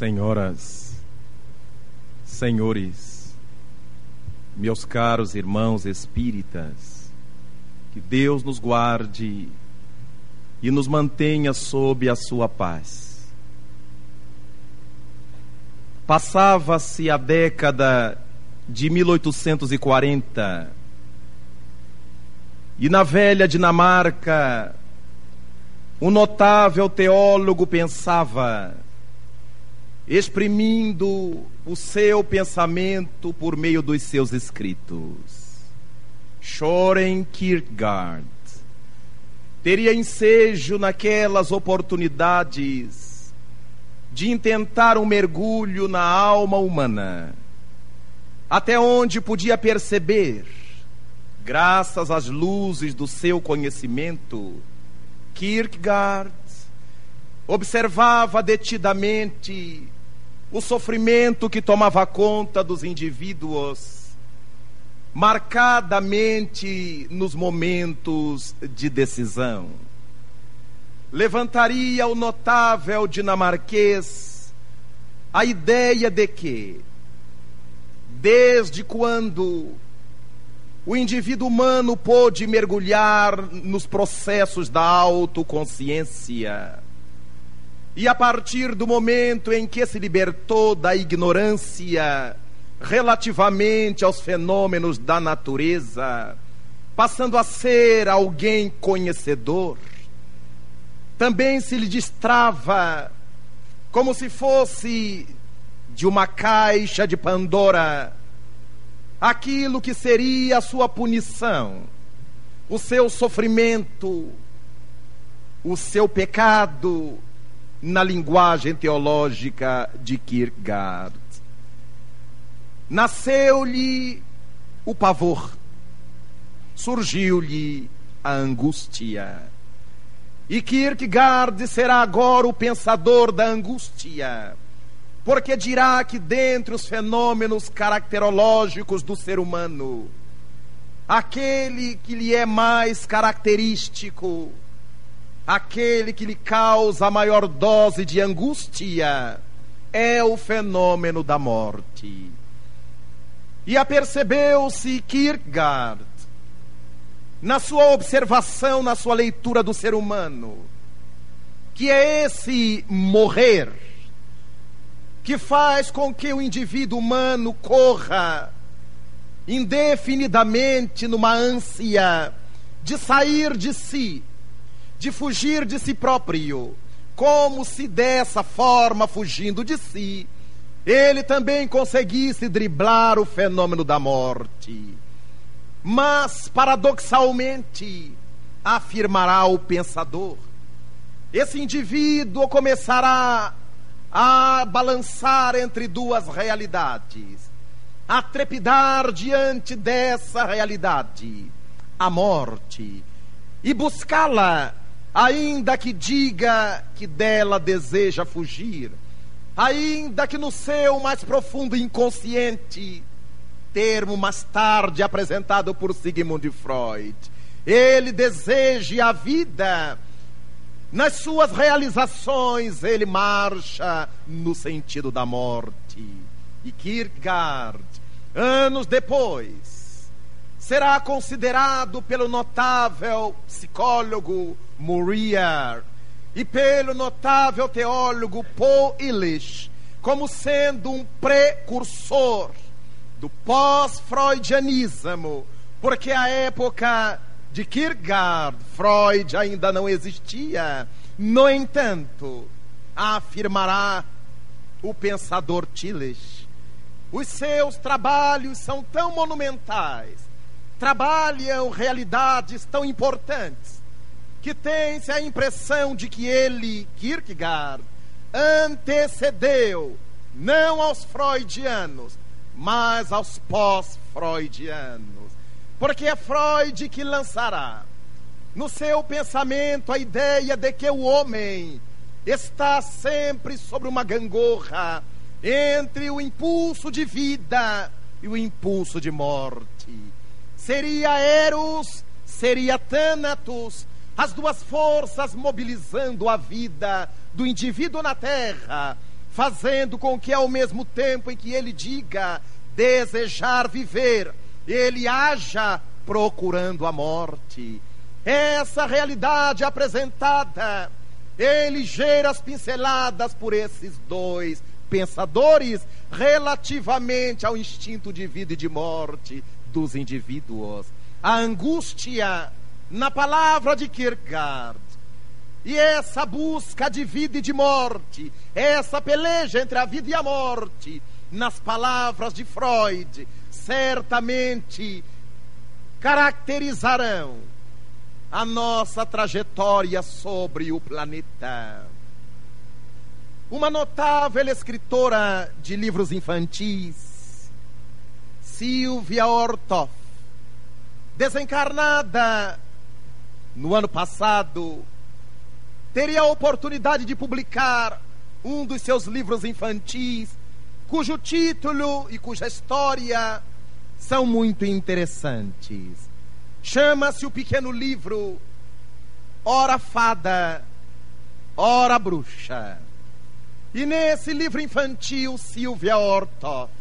Senhoras, senhores, meus caros irmãos espíritas, que Deus nos guarde e nos mantenha sob a sua paz. Passava-se a década de 1840 e na velha Dinamarca, um notável teólogo pensava exprimindo o seu pensamento por meio dos seus escritos. Soren Kierkegaard teria ensejo naquelas oportunidades de intentar um mergulho na alma humana, até onde podia perceber, graças às luzes do seu conhecimento, Kierkegaard observava detidamente o sofrimento que tomava conta dos indivíduos, marcadamente nos momentos de decisão. Levantaria o notável dinamarquês a ideia de que, desde quando o indivíduo humano pôde mergulhar nos processos da autoconsciência, e a partir do momento em que se libertou da ignorância relativamente aos fenômenos da natureza, passando a ser alguém conhecedor, também se lhe destrava como se fosse de uma caixa de Pandora aquilo que seria a sua punição, o seu sofrimento, o seu pecado na linguagem teológica de Kierkegaard. Nasceu-lhe o pavor, surgiu-lhe a angústia. E Kierkegaard será agora o pensador da angústia, porque dirá que dentre os fenômenos caracterológicos do ser humano, aquele que lhe é mais característico aquele que lhe causa a maior dose de angústia é o fenômeno da morte. E apercebeu-se Kierkegaard, na sua observação, na sua leitura do ser humano, que é esse morrer que faz com que o indivíduo humano corra indefinidamente numa ânsia de sair de si de fugir de si próprio, como se dessa forma, fugindo de si, ele também conseguisse driblar o fenômeno da morte. Mas, paradoxalmente, afirmará o pensador, esse indivíduo começará a balançar entre duas realidades, a trepidar diante dessa realidade, a morte, e buscá-la ainda que diga que dela deseja fugir, ainda que no seu mais profundo inconsciente, termo mais tarde apresentado por Sigmund Freud, ele deseje a vida, nas suas realizações ele marcha no sentido da morte. E Kierkegaard, anos depois, será considerado pelo notável psicólogo Murier e pelo notável teólogo Paul Illich como sendo um precursor do pós-freudianismo, porque a época de Kierkegaard, Freud ainda não existia. No entanto, afirmará o pensador Tillich, os seus trabalhos são tão monumentais, trabalham realidades tão importantes, que tem-se a impressão de que ele, Kierkegaard, antecedeu não aos freudianos, mas aos pós-freudianos. Porque é Freud que lançará no seu pensamento a ideia de que o homem está sempre sobre uma gangorra entre o impulso de vida e o impulso de morte. Seria Eros, seria Thanatos, as duas forças mobilizando a vida do indivíduo na terra, fazendo com que ao mesmo tempo em que ele diga desejar viver, ele haja procurando a morte. Essa realidade apresentada ligeiras pinceladas por esses dois pensadores relativamente ao instinto de vida e de morte dos indivíduos. A angústia, na palavra de Kierkegaard, e essa busca de vida e de morte, essa peleja entre a vida e a morte, nas palavras de Freud, certamente caracterizarão a nossa trajetória sobre o planeta. Uma notável escritora de livros infantis, Silvia Ortoff, desencarnada no ano passado, teria a oportunidade de publicar um dos seus livros infantis, cujo título e cuja história são muito interessantes. Chama-se o pequeno livro Ora Fada, Ora Bruxa. E nesse livro infantil, Silvia Ortoff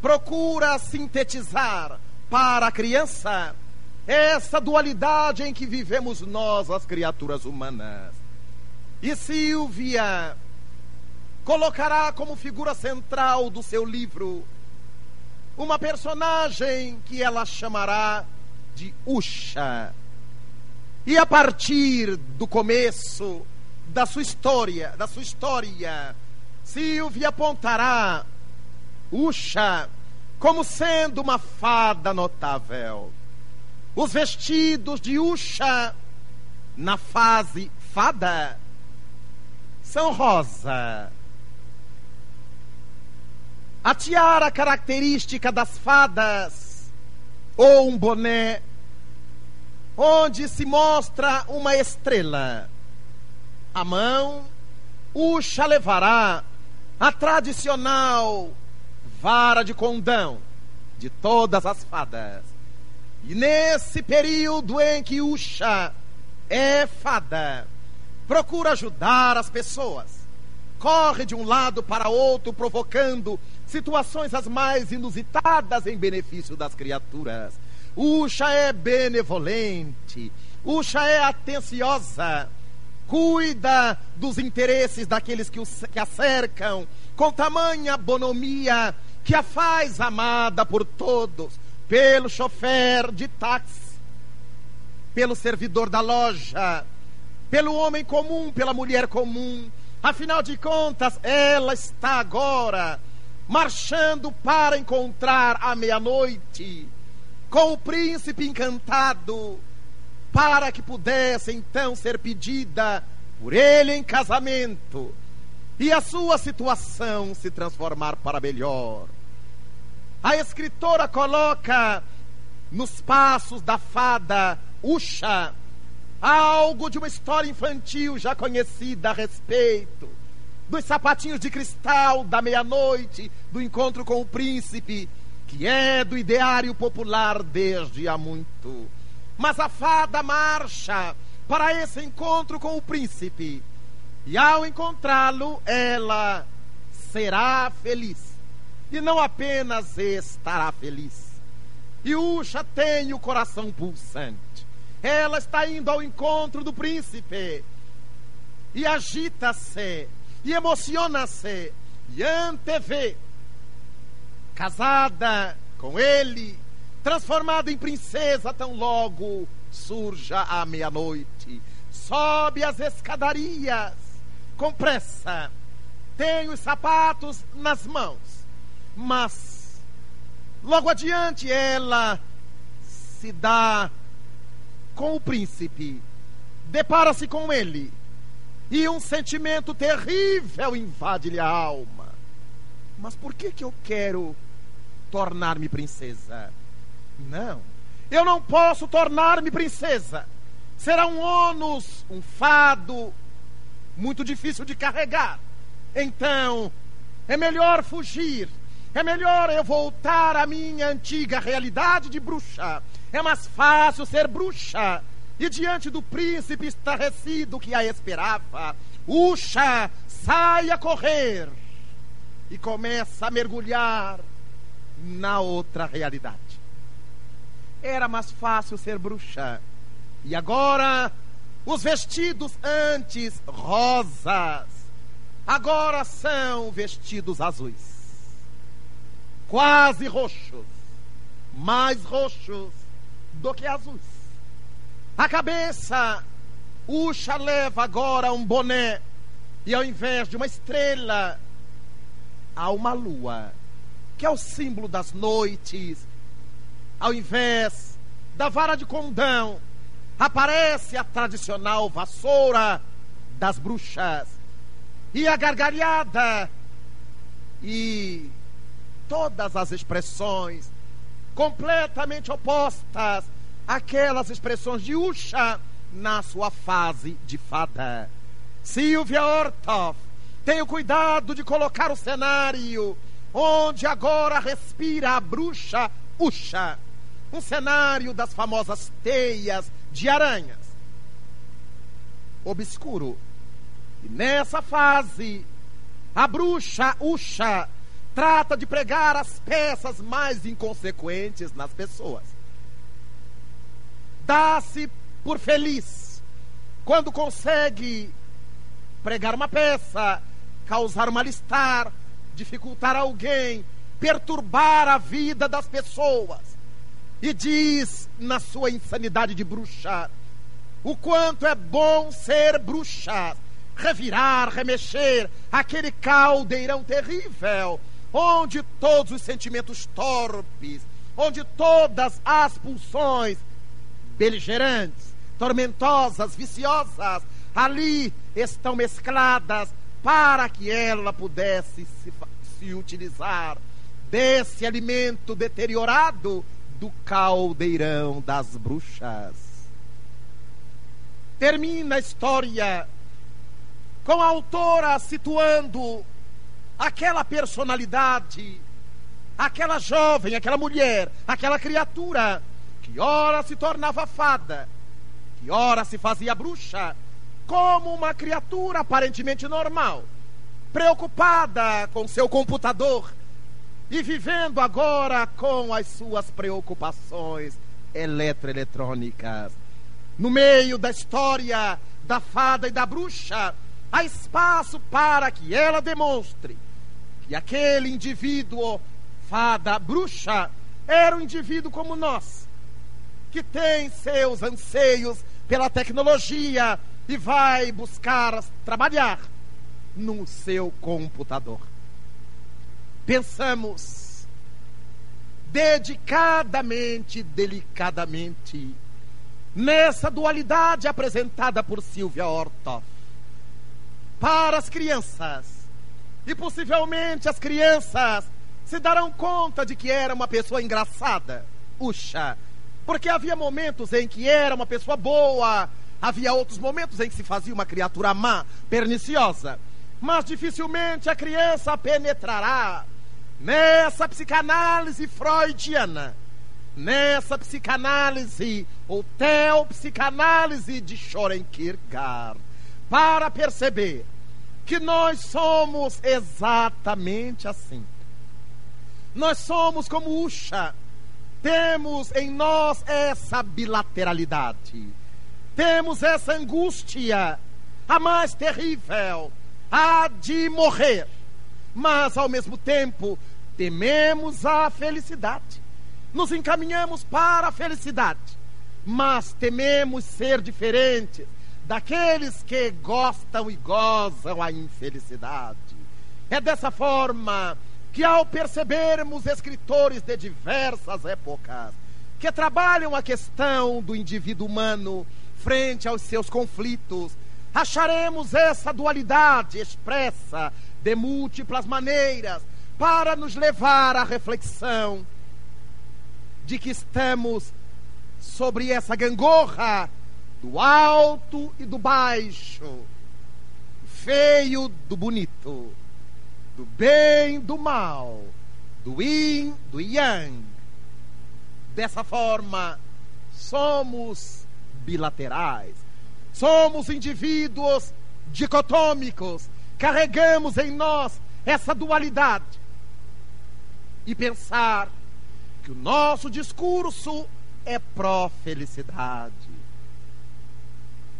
procura sintetizar para a criança essa dualidade em que vivemos nós, as criaturas humanas. E Silvia colocará como figura central do seu livro uma personagem que ela chamará de Usha. E a partir do começo da sua história, da sua história, Silvia apontará Usha como sendo uma fada notável. Os vestidos de Usha na fase fada são rosa. A tiara característica das fadas, ou um boné, onde se mostra uma estrela. A mão, Usha levará a tradicional vara de condão de todas as fadas. E nesse período em que Usha é fada, procura ajudar as pessoas, corre de um lado para outro, provocando situações as mais inusitadas em benefício das criaturas. Usha é benevolente, Usha é atenciosa, cuida dos interesses daqueles que, os, que a cercam, com tamanha bonomia que a faz amada por todos pelo chofer de táxi, pelo servidor da loja, pelo homem comum, pela mulher comum. Afinal de contas, ela está agora marchando para encontrar à meia-noite com o príncipe encantado, para que pudesse então ser pedida por ele em casamento e a sua situação se transformar para melhor. A escritora coloca nos passos da fada Usha algo de uma história infantil já conhecida a respeito dos sapatinhos de cristal da meia-noite, do encontro com o príncipe, que é do ideário popular desde há muito. Mas a fada marcha para esse encontro com o príncipe, e ao encontrá-lo, ela será feliz e não apenas estará feliz. E Usha tem o coração pulsante. Ela está indo ao encontro do príncipe e agita-se e emociona-se e antevê casada com ele, transformada em princesa tão logo surja à meia-noite. Sobe as escadarias com pressa, tem os sapatos nas mãos mas logo adiante ela se dá com o príncipe, depara-se com ele, e um sentimento terrível invade-lhe a alma. Mas por que que eu quero tornar-me princesa? Não, eu não posso tornar-me princesa. Será um ônus, um fado muito difícil de carregar. Então, é melhor fugir é melhor eu voltar à minha antiga realidade de bruxa. É mais fácil ser bruxa. E diante do príncipe estarrecido que a esperava, Uxa sai a correr e começa a mergulhar na outra realidade. Era mais fácil ser bruxa. E agora, os vestidos antes rosas, agora são vestidos azuis. Quase roxos. Mais roxos do que azuis. A cabeça, Uxa leva agora um boné. E ao invés de uma estrela, há uma lua, que é o símbolo das noites. Ao invés da vara de condão, aparece a tradicional vassoura das bruxas. E a gargalhada. E todas as expressões completamente opostas àquelas expressões de Usha na sua fase de fada. Silvia Ortoff o cuidado de colocar o cenário onde agora respira a bruxa Usha. Um cenário das famosas teias de aranhas. Obscuro. E nessa fase, a bruxa Usha trata de pregar as peças mais inconsequentes nas pessoas. Dá-se por feliz quando consegue pregar uma peça, causar mal-estar, dificultar alguém, perturbar a vida das pessoas. E diz na sua insanidade de bruxa o quanto é bom ser bruxa, revirar, remexer aquele caldeirão terrível, onde todos os sentimentos torpes, onde todas as pulsões beligerantes, tormentosas, viciosas, ali estão mescladas para que ela pudesse se, se utilizar desse alimento deteriorado do caldeirão das bruxas. Termina a história com a autora situando aquela personalidade, aquela jovem, aquela mulher, aquela criatura que ora se tornava fada, que ora se fazia bruxa, como uma criatura aparentemente normal, preocupada com seu computador e vivendo agora com as suas preocupações eletroeletrônicas. No meio da história da fada e da bruxa, há espaço para que ela demonstre que aquele indivíduo, fada, bruxa, era um indivíduo como nós, que tem seus anseios pela tecnologia e vai buscar trabalhar no seu computador. Pensamos dedicadamente, delicadamente, nessa dualidade apresentada por Silvia Ortoff para as crianças. E possivelmente as crianças se darão conta de que era uma pessoa engraçada, uxa, porque havia momentos em que era uma pessoa boa, havia outros momentos em que se fazia uma criatura má, perniciosa. Mas dificilmente a criança penetrará nessa psicanálise freudiana, nessa psicanálise ou teopsicanálise de Schoren Kierkegaard, para perceber que nós somos exatamente assim. Nós somos como Usha, temos em nós essa bilateralidade. Temos essa angústia, a mais terrível, a de morrer. Mas, ao mesmo tempo, tememos a felicidade. Nos encaminhamos para a felicidade, mas tememos ser diferentes daqueles que gostam e gozam a infelicidade. É dessa forma que ao percebermos escritores de diversas épocas que trabalham a questão do indivíduo humano frente aos seus conflitos, acharemos essa dualidade expressa de múltiplas maneiras para nos levar à reflexão de que estamos sobre essa gangorra do alto e do baixo, feio do bonito do bem, do mal, do yin, do yang. Dessa forma, somos bilaterais. Somos indivíduos dicotômicos, carregamos em nós essa dualidade e pensar que o nosso discurso é pró-felicidade.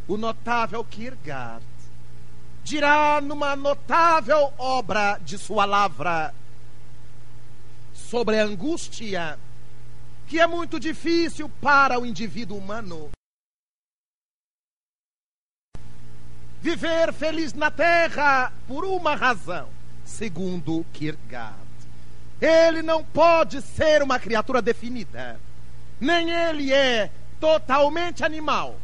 O notável Kierkegaard dirá numa notável obra de sua lavra sobre a angústia que é muito difícil para o indivíduo humano viver feliz na terra por uma razão, segundo Kierkegaard. Ele não pode ser uma criatura definida. Nem ele é totalmente animal,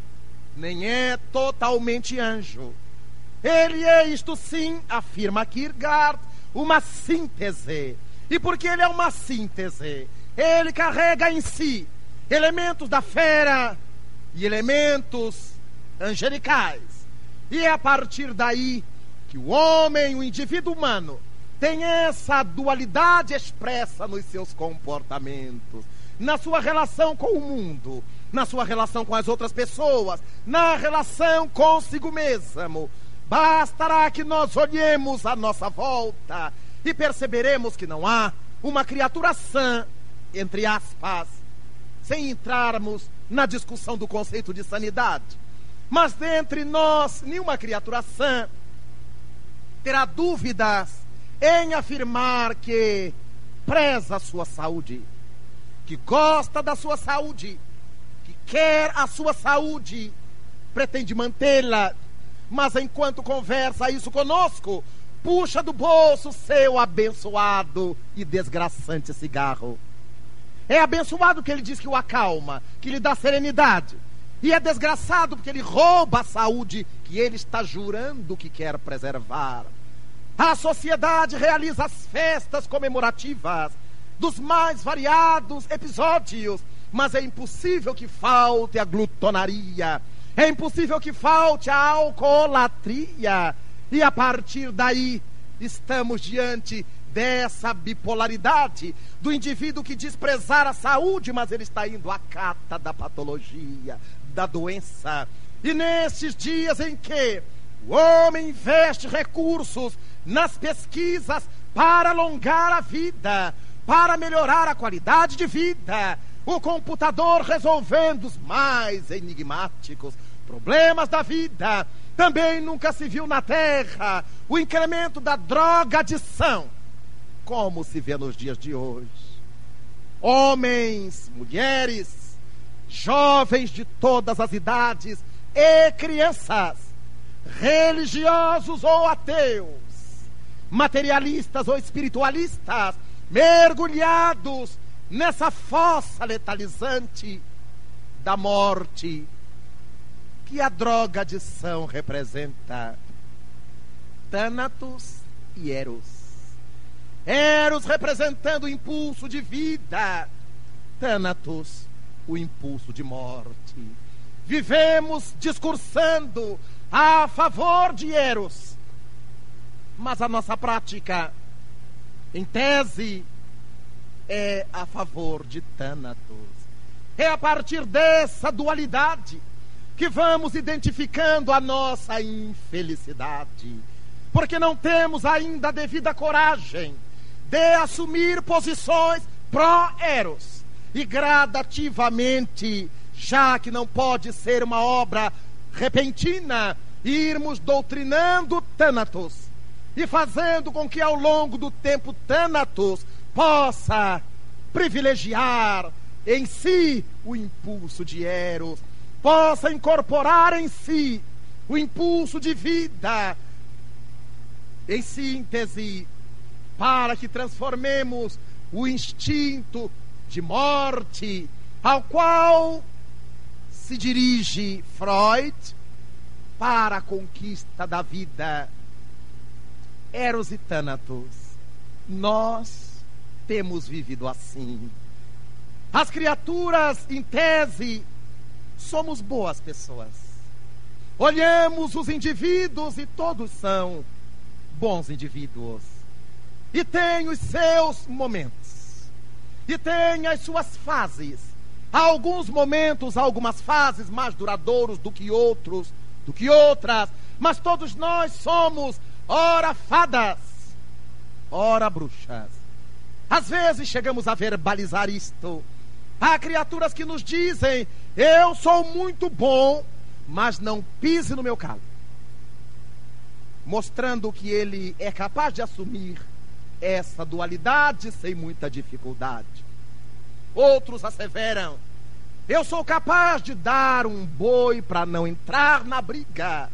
nem é totalmente anjo. Ele é, isto sim, afirma Kierkegaard, uma síntese. E porque ele é uma síntese, ele carrega em si elementos da fera e elementos angelicais. E é a partir daí que o homem, o indivíduo humano, tem essa dualidade expressa nos seus comportamentos, na sua relação com o mundo, na sua relação com as outras pessoas, na relação consigo mesmo. Bastará que nós olhemos à nossa volta e perceberemos que não há uma criatura sã, entre aspas, sem entrarmos na discussão do conceito de sanidade. Mas dentre nós, nenhuma criatura sã terá dúvidas em afirmar que preza a sua saúde, que gosta da sua saúde, que quer a sua saúde, pretende mantê-la, mas enquanto conversa isso conosco, puxa do bolso seu abençoado e desgraçante cigarro. É abençoado que ele diz que o acalma, que lhe dá serenidade. E é desgraçado porque ele rouba a saúde que ele está jurando que quer preservar. A sociedade realiza as festas comemorativas dos mais variados episódios, mas é impossível que falte a glutonaria, é impossível que falte a alcoolatria. E a partir daí, estamos diante dessa bipolaridade do indivíduo que desprezar a saúde, mas ele está indo à cata da patologia, da doença. E nesses dias em que o homem investe recursos nas pesquisas para alongar a vida, para melhorar a qualidade de vida. O computador resolvendo os mais enigmáticos problemas da vida. Também nunca se viu na Terra o incremento da drogadição, como se vê nos dias de hoje. Homens, mulheres, jovens de todas as idades e crianças, religiosos ou ateus, materialistas ou espiritualistas, mergulhados nessa fossa letalizante da morte que a droga adição representa. Thanatos e Eros. Eros representando o impulso de vida, Thanatos, o impulso de morte. Vivemos discursando a favor de Eros mas a nossa prática, em tese, é a favor de Thanatos. É a partir dessa dualidade que vamos identificando a nossa infelicidade, porque não temos ainda a devida coragem de assumir posições pró-eros e gradativamente, já que não pode ser uma obra repentina, irmos doutrinando Thanatos e fazendo com que ao longo do tempo Thanatos possa privilegiar em si o impulso de Eros, possa incorporar em si o impulso de vida. Em síntese, para que transformemos o instinto de morte ao qual se dirige Freud para a conquista da vida Eros e Thanatos. Nós temos vivido assim. As criaturas, em tese, somos boas pessoas. Olhamos os indivíduos e todos são bons indivíduos. E têm os seus momentos. E têm as suas fases. Há alguns momentos, algumas fases mais duradouros do que outros, do que outras, mas todos nós somos ora fadas, ora bruxas. Às vezes chegamos a verbalizar isto. Há criaturas que nos dizem: Eu sou muito bom, mas não pise no meu calo. Mostrando que ele é capaz de assumir essa dualidade sem muita dificuldade. Outros asseveram: Eu sou capaz de dar um boi para não entrar na briga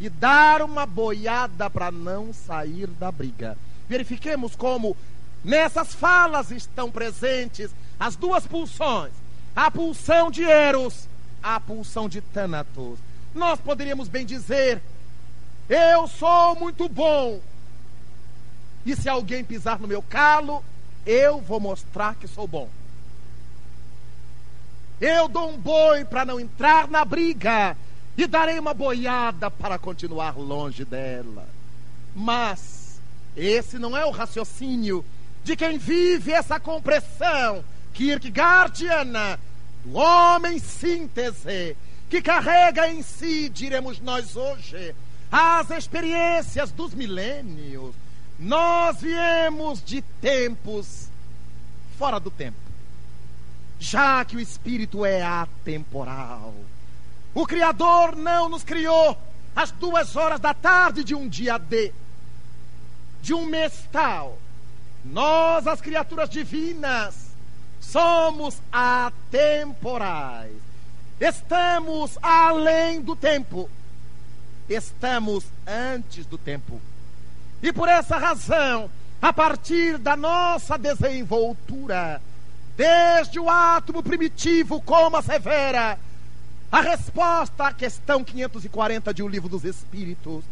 e dar uma boiada para não sair da briga. Verifiquemos como nessas falas estão presentes as duas pulsões: a pulsão de Eros, a pulsão de Thanatos. Nós poderíamos bem dizer: Eu sou muito bom, e se alguém pisar no meu calo, eu vou mostrar que sou bom. Eu dou um boi para não entrar na briga e darei uma boiada para continuar longe dela. Mas esse não é o raciocínio de quem vive essa compressão kierkegaardiana do homem síntese que carrega em si, diremos nós hoje, as experiências dos milênios. Nós viemos de tempos fora do tempo, já que o espírito é atemporal. O Criador não nos criou às duas horas da tarde de um dia D, de um mês tal. Nós, as criaturas divinas, somos atemporais. Estamos além do tempo. Estamos antes do tempo. E por essa razão, a partir da nossa desenvoltura, desde o átomo primitivo, como assevera a resposta à questão 540 de O Livro dos Espíritos,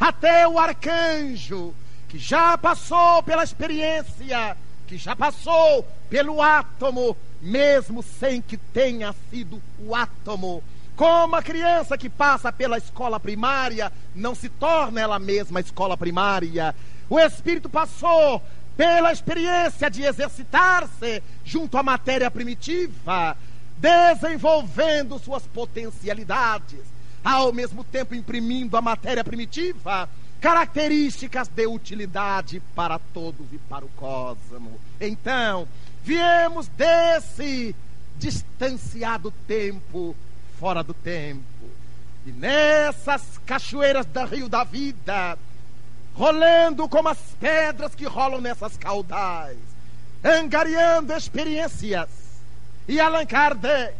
até o arcanjo, que já passou pela experiência, que já passou pelo átomo, mesmo sem que tenha sido o átomo como a criança que passa pela escola primária não se torna ela mesma escola primária. O espírito passou pela experiência de exercitar-se junto à matéria primitiva, desenvolvendo suas potencialidades, ao mesmo tempo imprimindo à matéria primitiva características de utilidade para todos e para o cosmo. Então, viemos desse distanciado tempo fora do tempo. E nessas cachoeiras do rio da vida, rolando como as pedras que rolam nessas caudais, angariando experiências. E Allan Kardec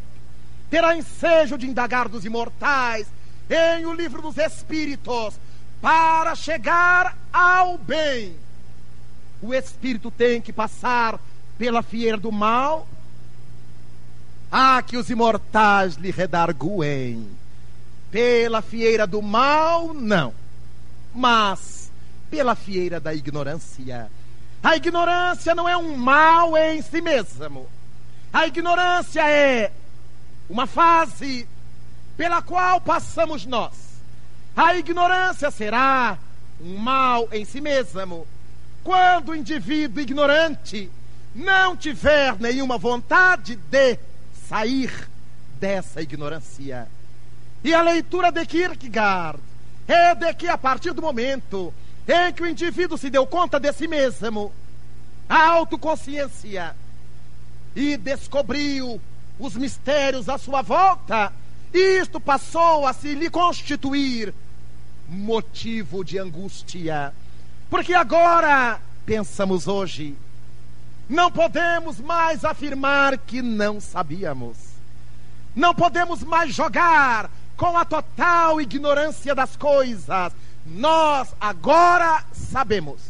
terá ensejo de indagar dos imortais em o livro dos Espíritos para chegar ao bem. O espírito tem que passar pela fieira do mal ah, que os imortais lhe redarguem. Pela fieira do mal, não. Mas pela fieira da ignorância. A ignorância não é um mal em si mesmo. A ignorância é uma fase pela qual passamos nós. A ignorância será um mal em si mesmo quando o indivíduo ignorante não tiver nenhuma vontade de sair dessa ignorância. E a leitura de Kierkegaard é de que a partir do momento em que o indivíduo se deu conta de si mesmo, a autoconsciência, e descobriu os mistérios à sua volta, isto passou a se lhe constituir motivo de angústia. Porque agora, pensamos hoje, não podemos mais afirmar que não sabíamos. Não podemos mais jogar com a total ignorância das coisas. Nós agora sabemos.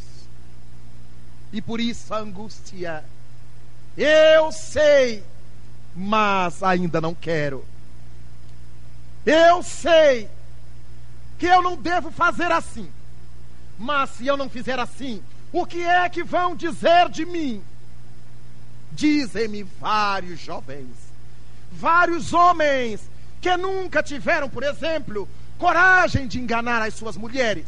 E por isso a angústia. Eu sei, mas ainda não quero. Eu sei que eu não devo fazer assim. Mas se eu não fizer assim, o que é que vão dizer de mim? Dizem-me vários jovens, vários homens que nunca tiveram, por exemplo, coragem de enganar as suas mulheres.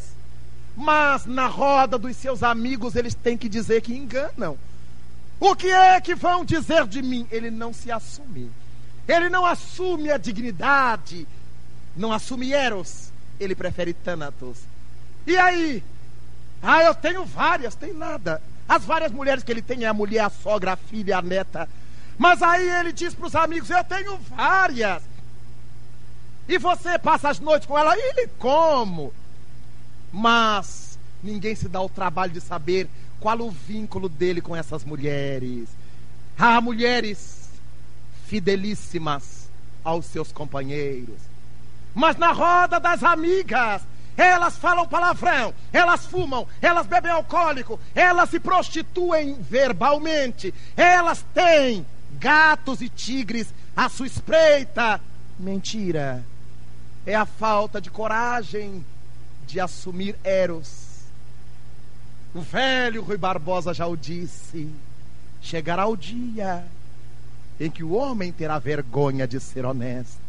Mas na roda dos seus amigos eles têm que dizer que enganam. O que é que vão dizer de mim? Ele não se assume. Ele não assume a dignidade, não assume Eros, ele prefere Thanatos. E aí? Ah, eu tenho várias, tem nada. As várias mulheres que ele tem é a mulher, a sogra, a filha, a neta. Mas aí ele diz para os amigos: Eu tenho várias. E você passa as noites com ela? Ele como? Mas ninguém se dá o trabalho de saber qual o vínculo dele com essas mulheres. Ah, mulheres fidelíssimas aos seus companheiros. Mas na roda das amigas, elas falam palavrão, elas fumam, elas bebem alcoólico, elas se prostituem verbalmente, elas têm gatos e tigres à sua espreita. Mentira. É a falta de coragem de assumir Eros. O velho Rui Barbosa já o disse: chegará o dia em que o homem terá vergonha de ser honesto.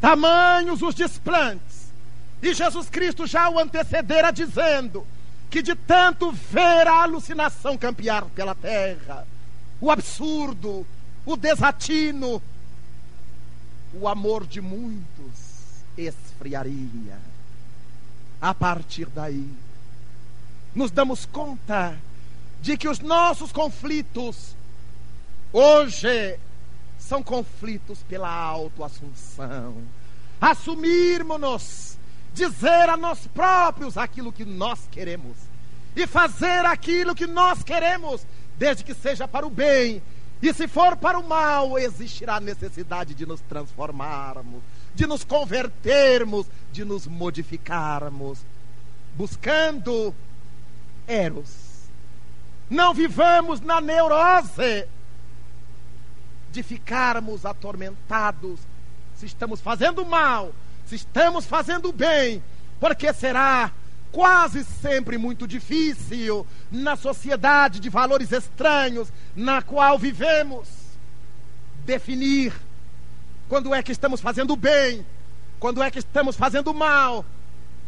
Tamanhos os desplantes. E Jesus Cristo já o antecedera dizendo que de tanto ver a alucinação campear pela terra, o absurdo, o desatino, o amor de muitos esfriaria. A partir daí, nos damos conta de que os nossos conflitos hoje são conflitos pela autoassunção. Assumirmos-nos, dizer a nós próprios aquilo que nós queremos e fazer aquilo que nós queremos, desde que seja para o bem. E se for para o mal, existirá necessidade de nos transformarmos, de nos convertermos, de nos modificarmos, buscando Eros. Não vivamos na neurose de ficarmos atormentados se estamos fazendo mal, se estamos fazendo bem, porque será quase sempre muito difícil na sociedade de valores estranhos na qual vivemos definir quando é que estamos fazendo bem, quando é que estamos fazendo mal.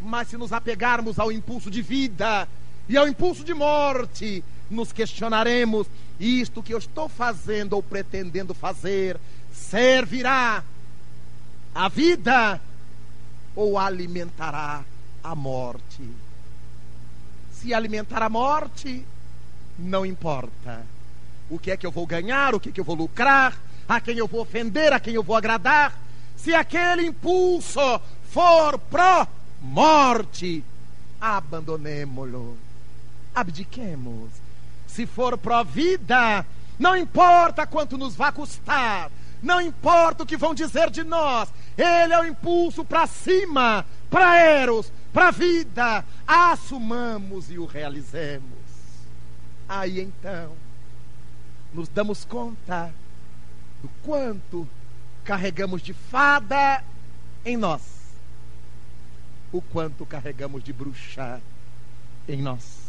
Mas se nos apegarmos ao impulso de vida e ao impulso de morte, nos questionaremos: isto que eu estou fazendo ou pretendendo fazer servirá à vida ou alimentará a morte? Se alimentar a morte, não importa. O que é que eu vou ganhar, o que é que eu vou lucrar, a quem eu vou ofender, a quem eu vou agradar. Se aquele impulso for pró-morte, abandonemo-lo, abdiquemos se for pró-vida, não importa quanto nos vai custar, não importa o que vão dizer de nós, ele é o impulso para cima, para Eros, para a vida. Assumamos e o realizemos. Aí então, nos damos conta do quanto carregamos de fada em nós, o quanto carregamos de bruxa em nós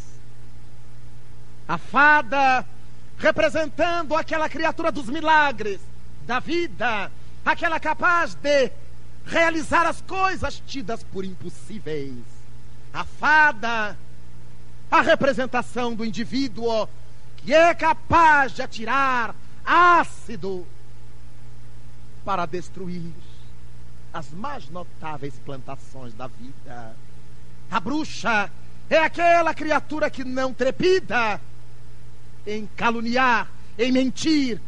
a fada representando aquela criatura dos milagres da vida, aquela capaz de realizar as coisas tidas por impossíveis. A fada, a representação do indivíduo que é capaz de atirar ácido para destruir as mais notáveis plantações da vida. A bruxa é aquela criatura que não trepida em caluniar, em mentir,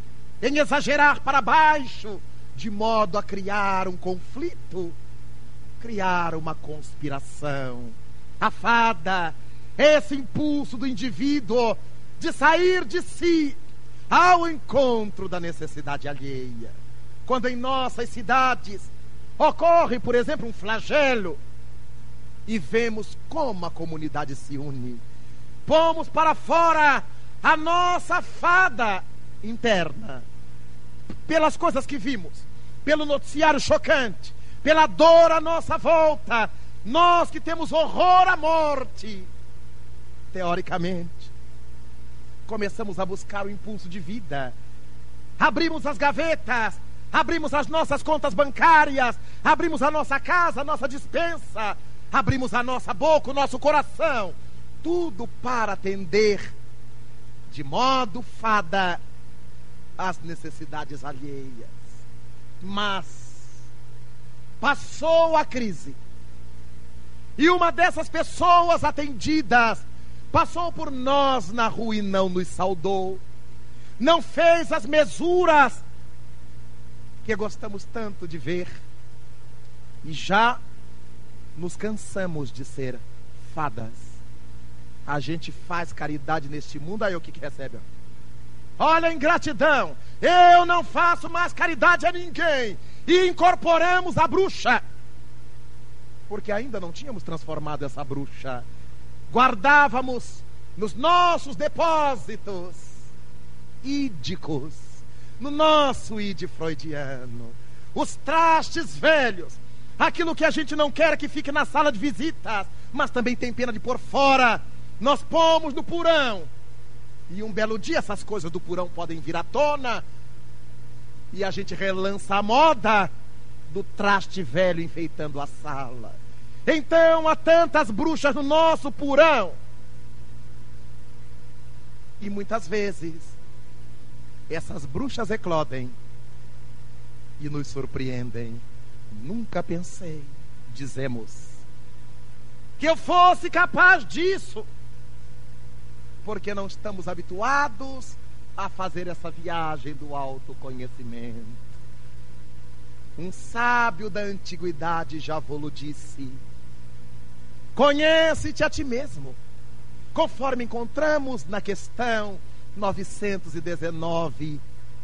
em exagerar para baixo, de modo a criar um conflito, criar uma conspiração. A fada, esse impulso do indivíduo de sair de si ao encontro da necessidade alheia. Quando em nossas cidades ocorre, por exemplo, um flagelo, e vemos como a comunidade se une. Pomos para fora a nossa fada interna, pelas coisas que vimos, pelo noticiário chocante, pela dor à nossa volta, nós que temos horror à morte, teoricamente, começamos a buscar o impulso de vida, abrimos as gavetas, abrimos as nossas contas bancárias, abrimos a nossa casa, a nossa dispensa, abrimos a nossa boca, o nosso coração, tudo para atender de modo fada as necessidades alheias. Mas passou a crise, E uma dessas pessoas atendidas passou por nós na rua e não nos saudou. Não fez as mesuras que gostamos tanto de ver. E já nos cansamos de ser fadas. A gente faz caridade neste mundo, aí o que, que recebe? Olha a ingratidão. Eu não faço mais caridade a ninguém. E incorporamos a bruxa. Porque ainda não tínhamos transformado essa bruxa. Guardávamos nos nossos depósitos ídicos, no nosso id freudiano, os trastes velhos, aquilo que a gente não quer que fique na sala de visitas, mas também tem pena de pôr fora. Nós pomos no porão. E um belo dia essas coisas do porão podem vir à tona. E a gente relança a moda do traste velho enfeitando a sala. Então há tantas bruxas no nosso porão. E muitas vezes essas bruxas eclodem e nos surpreendem. Nunca pensei, dizemos, que eu fosse capaz disso, porque não estamos habituados a fazer essa viagem do autoconhecimento. Um sábio da antiguidade já vou disse: Conhece-te a ti mesmo, conforme encontramos na questão 919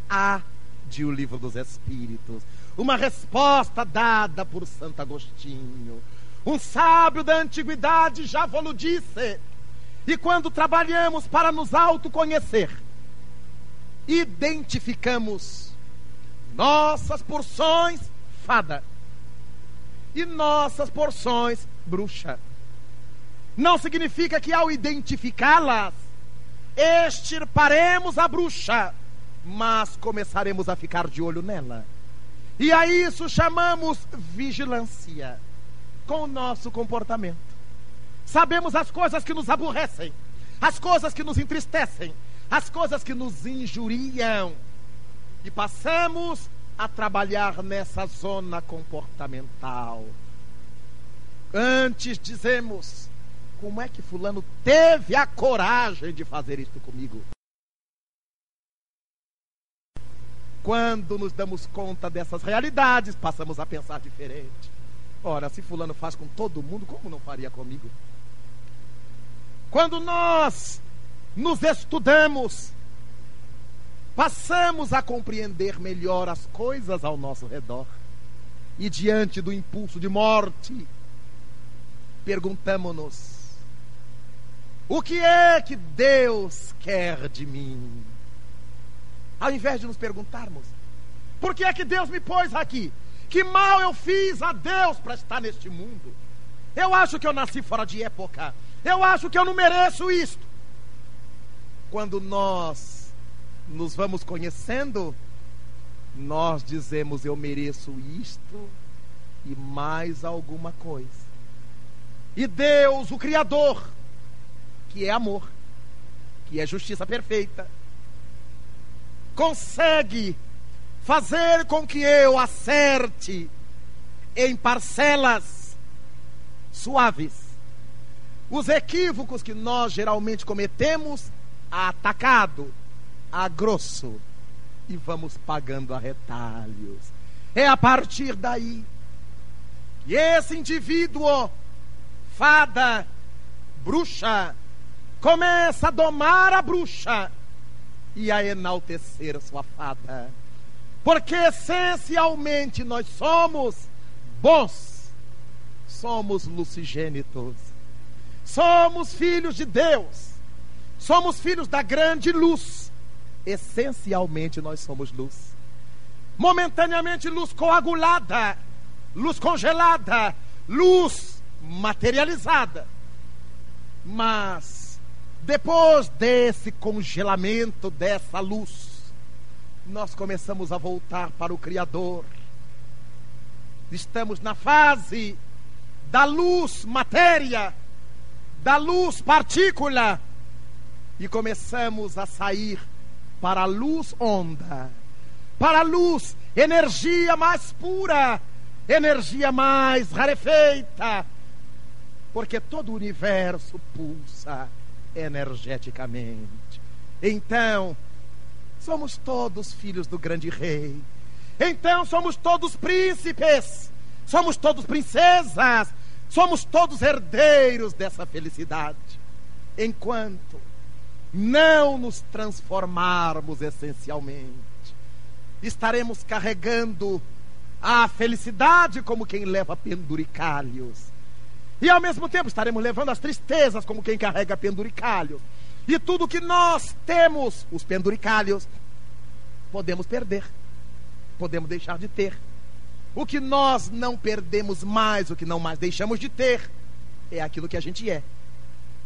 A de O Livro dos Espíritos uma resposta dada por Santo Agostinho. Um sábio da antiguidade já vos disse. E quando trabalhamos para nos autoconhecer, identificamos nossas porções fada e nossas porções bruxa. Não significa que ao identificá-las, extirparemos a bruxa, mas começaremos a ficar de olho nela. E a isso chamamos vigilância com o nosso comportamento. Sabemos as coisas que nos aborrecem, as coisas que nos entristecem, as coisas que nos injuriam. E passamos a trabalhar nessa zona comportamental. Antes dizemos: como é que Fulano teve a coragem de fazer isto comigo? Quando nos damos conta dessas realidades, passamos a pensar diferente. Ora, se Fulano faz com todo mundo, como não faria comigo? Quando nós nos estudamos, passamos a compreender melhor as coisas ao nosso redor. E diante do impulso de morte, perguntamos-nos: o que é que Deus quer de mim? Ao invés de nos perguntarmos: por que é que Deus me pôs aqui? Que mal eu fiz a Deus para estar neste mundo? Eu acho que eu nasci fora de época. Eu acho que eu não mereço isto. Quando nós nos vamos conhecendo, nós dizemos: Eu mereço isto e mais alguma coisa. E Deus, o Criador, que é amor, que é justiça perfeita, consegue fazer com que eu acerte em parcelas suaves os equívocos que nós geralmente cometemos a atacado, a grosso, e vamos pagando a retalhos. É a partir daí que esse indivíduo, fada, bruxa, começa a domar a bruxa e a enaltecer sua fada. Porque essencialmente nós somos bons, somos lucigênitos, somos filhos de Deus, somos filhos da grande luz. Essencialmente nós somos luz. Momentaneamente luz coagulada, luz congelada, luz materializada. Mas depois desse congelamento dessa luz, nós começamos a voltar para o Criador. Estamos na fase da luz matéria, da luz partícula, e começamos a sair para a luz onda, para a luz, energia mais pura, energia mais rarefeita, porque todo o universo pulsa energeticamente. Então, somos todos filhos do grande rei. Então, somos todos príncipes, somos todos princesas, somos todos herdeiros dessa felicidade. Enquanto não nos transformarmos essencialmente, estaremos carregando a felicidade como quem leva penduricalhos. E ao mesmo tempo estaremos levando as tristezas como quem carrega penduricalhos. E tudo que nós temos, os penduricalhos, podemos perder. Podemos deixar de ter. O que nós não perdemos mais, o que não mais deixamos de ter, é aquilo que a gente é.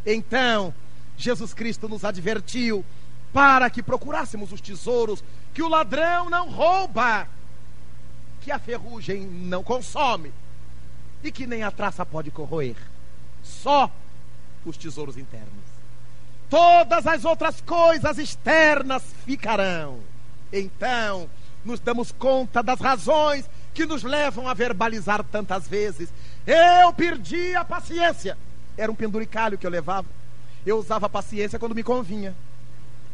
Então, Jesus Cristo nos advertiu para que procurássemos os tesouros que o ladrão não rouba, que a ferrugem não consome e que nem a traça pode corroer. Só os tesouros internos. Todas as outras coisas externas ficarão. Então, nos damos conta das razões que nos levam a verbalizar tantas vezes. Eu perdi a paciência. Era um penduricalho que eu levava. Eu usava a paciência quando me convinha.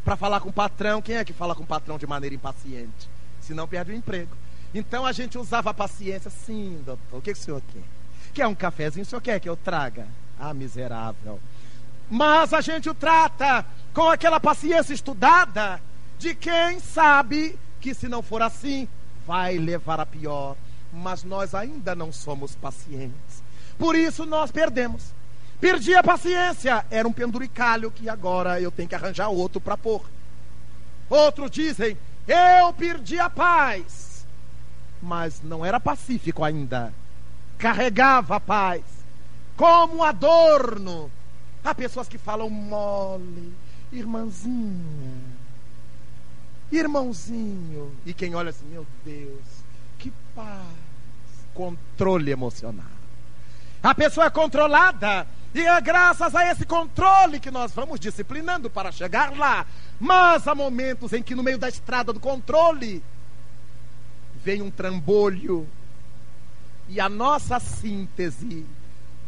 Para falar com o patrão, quem é que fala com o patrão de maneira impaciente? Se não perde o emprego. Então a gente usava a paciência. Sim, doutor, o que, que o senhor quer? Quer um cafezinho? O senhor quer que eu traga? Ah, miserável. Mas a gente o trata com aquela paciência estudada de quem sabe que se não for assim, vai levar a pior. Mas nós ainda não somos pacientes. Por isso nós perdemos. Perdi a paciência. Era um penduricalho que agora eu tenho que arranjar outro para pôr. Outros dizem, eu perdi a paz. Mas não era pacífico ainda carregava a paz, como adorno. Há pessoas que falam mole, irmãzinha, irmãozinho. E quem olha assim, meu Deus, que paz. Controle emocional. A pessoa é controlada. E é graças a esse controle que nós vamos disciplinando para chegar lá. Mas há momentos em que, no meio da estrada do controle, vem um trambolho, e a nossa síntese,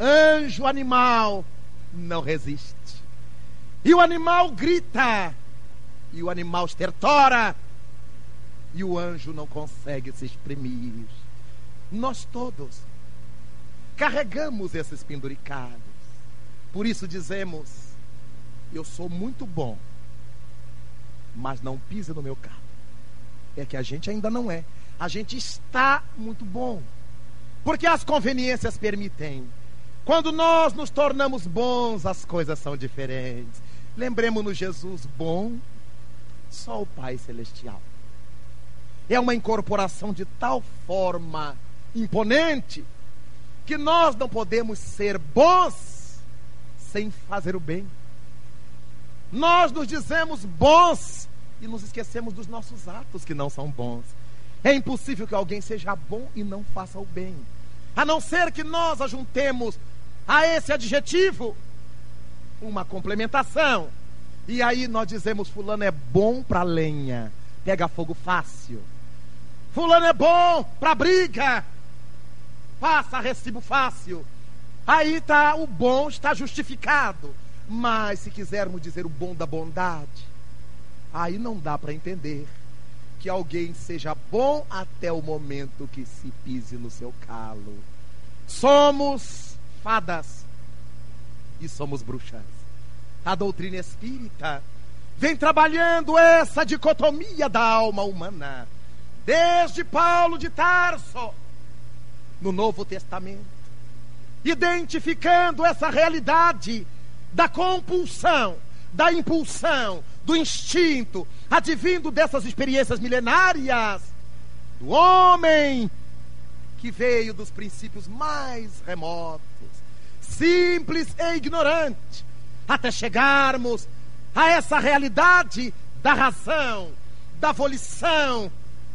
anjo animal, não resiste. E o animal grita, e o animal estertora, e o anjo não consegue se exprimir. Nós todos carregamos esses penduricalhos. Por isso dizemos: eu sou muito bom, mas não pise no meu carro. É que a gente ainda não é. A gente está muito bom. Porque as conveniências permitem. Quando nós nos tornamos bons, as coisas são diferentes. Lembremos-nos Jesus bom, só o Pai Celestial. É uma incorporação de tal forma imponente que nós não podemos ser bons sem fazer o bem. Nós nos dizemos bons e nos esquecemos dos nossos atos que não são bons. É impossível que alguém seja bom e não faça o bem. A não ser que nós ajuntemos a esse adjetivo uma complementação. E aí nós dizemos: Fulano é bom para lenha, pega fogo fácil. Fulano é bom para briga, passa recibo fácil. Aí tá o bom está justificado. Mas se quisermos dizer o bom da bondade, aí não dá para entender que alguém seja bom até o momento que se pise no seu calo. Somos fadas e somos bruxas. A doutrina espírita. Vem trabalhando essa dicotomia da alma humana, desde Paulo de Tarso, no Novo Testamento, identificando essa realidade da compulsão, da impulsão, do instinto, advindo dessas experiências milenárias do homem que veio dos princípios mais remotos, simples e ignorante, até chegarmos a essa realidade da razão, da volição,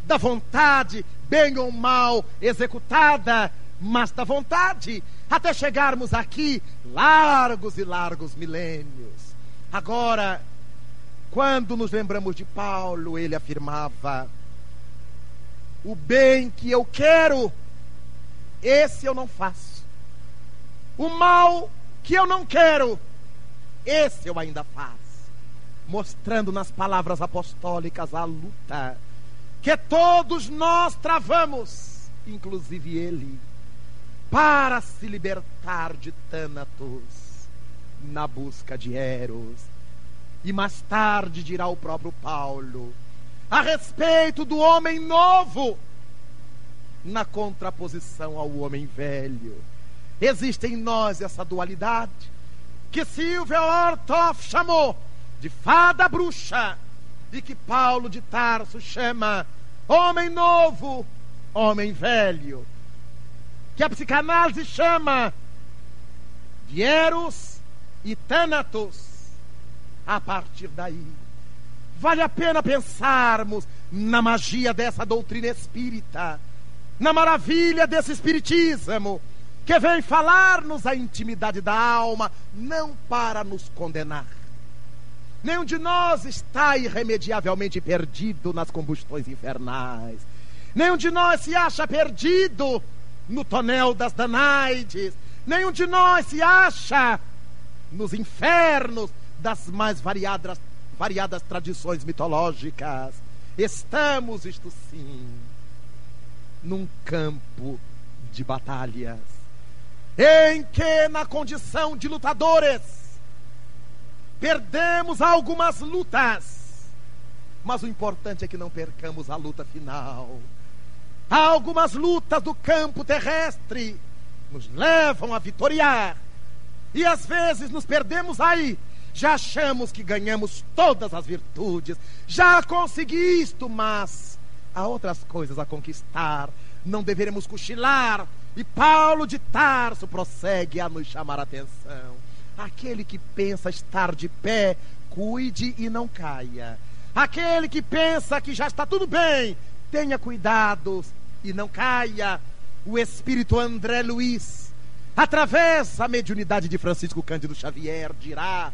da vontade, bem ou mal executada, mas da vontade, até chegarmos aqui largos e largos milênios. Agora, quando nos lembramos de Paulo, ele afirmava: O bem que eu quero, esse eu não faço. O mal que eu não quero, esse eu ainda faço. Mostrando nas palavras apostólicas a luta que todos nós travamos, inclusive ele, para se libertar de Tânatos na busca de Eros. E mais tarde dirá o próprio Paulo a respeito do homem novo na contraposição ao homem velho. Existe em nós essa dualidade que Silvia Ortoff chamou de fada bruxa e que Paulo de Tarso chama homem novo, homem velho, que a psicanálise chama de Eros e Thanatos. A partir daí, vale a pena pensarmos na magia dessa doutrina espírita, na maravilha desse espiritismo, que vem falar-nos a intimidade da alma, não para nos condenar. Nenhum de nós está irremediavelmente perdido nas combustões infernais. Nenhum de nós se acha perdido no tonel das Danaides. Nenhum de nós se acha nos infernos das mais variadas, variadas tradições mitológicas. Estamos, isto sim, num campo de batalhas, em que, na condição de lutadores, perdemos algumas lutas, mas o importante é que não percamos a luta final. Algumas lutas do campo terrestre nos levam a vitoriar. E às vezes nos perdemos aí. Já achamos que ganhamos todas as virtudes. Já consegui isto, mas há outras coisas a conquistar. Não deveremos cochilar. E Paulo de Tarso prossegue a nos chamar a atenção. Aquele que pensa estar de pé, cuide e não caia. Aquele que pensa que já está tudo bem, tenha cuidado e não caia. O espírito André Luiz, através da mediunidade de Francisco Cândido Xavier, dirá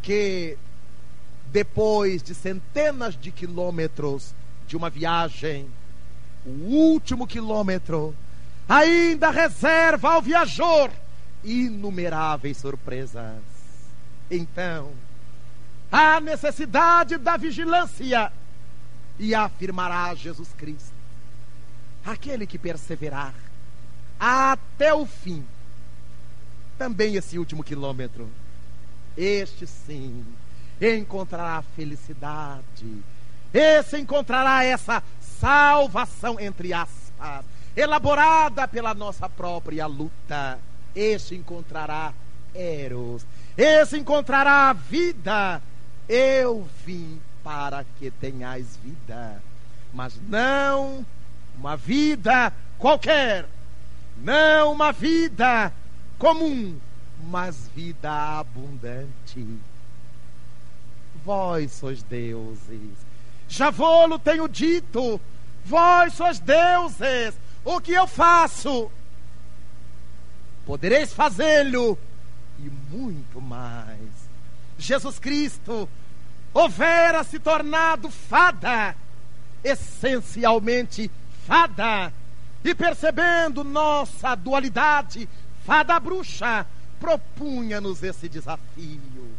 que depois de centenas de quilômetros de uma viagem, o último quilômetro ainda reserva ao viajor inumeráveis surpresas. Então, a necessidade da vigilância e afirmará Jesus Cristo aquele que perseverar até o fim, também esse último quilômetro, este sim encontrará felicidade, esse encontrará essa salvação, entre aspas, elaborada pela nossa própria luta, este encontrará Eros, esse encontrará vida. Eu vim para que tenhais vida, mas não uma vida qualquer, não uma vida comum, mas vida abundante. Vós sois deuses. Já vou-lo tenho dito. Vós sois deuses. O que eu faço? Podereis fazê-lo e muito mais. Jesus Cristo houvera se tornado fada, essencialmente fada. E percebendo nossa dualidade, fada bruxa, propunha-nos esse desafio.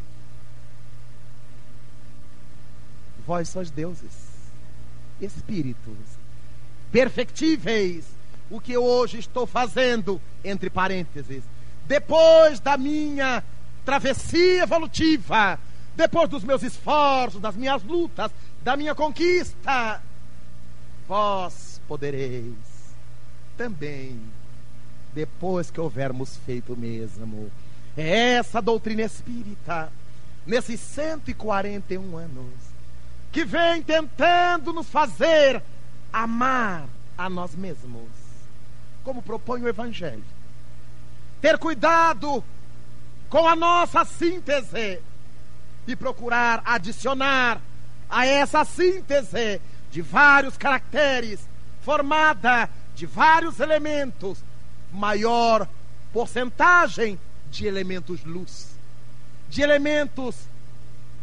Vós sois deuses, espíritos, perfectíveis. O que eu hoje estou fazendo, entre parênteses, depois da minha travessia evolutiva, depois dos meus esforços, das minhas lutas, da minha conquista, vós podereis também, depois que houvermos feito o mesmo. É essa doutrina espírita, nesses 141 anos, que vem tentando nos fazer amar a nós mesmos, como propõe o Evangelho. Ter cuidado com a nossa síntese e procurar adicionar a essa síntese de vários caracteres, formada de vários elementos, maior porcentagem de elementos luz, de elementos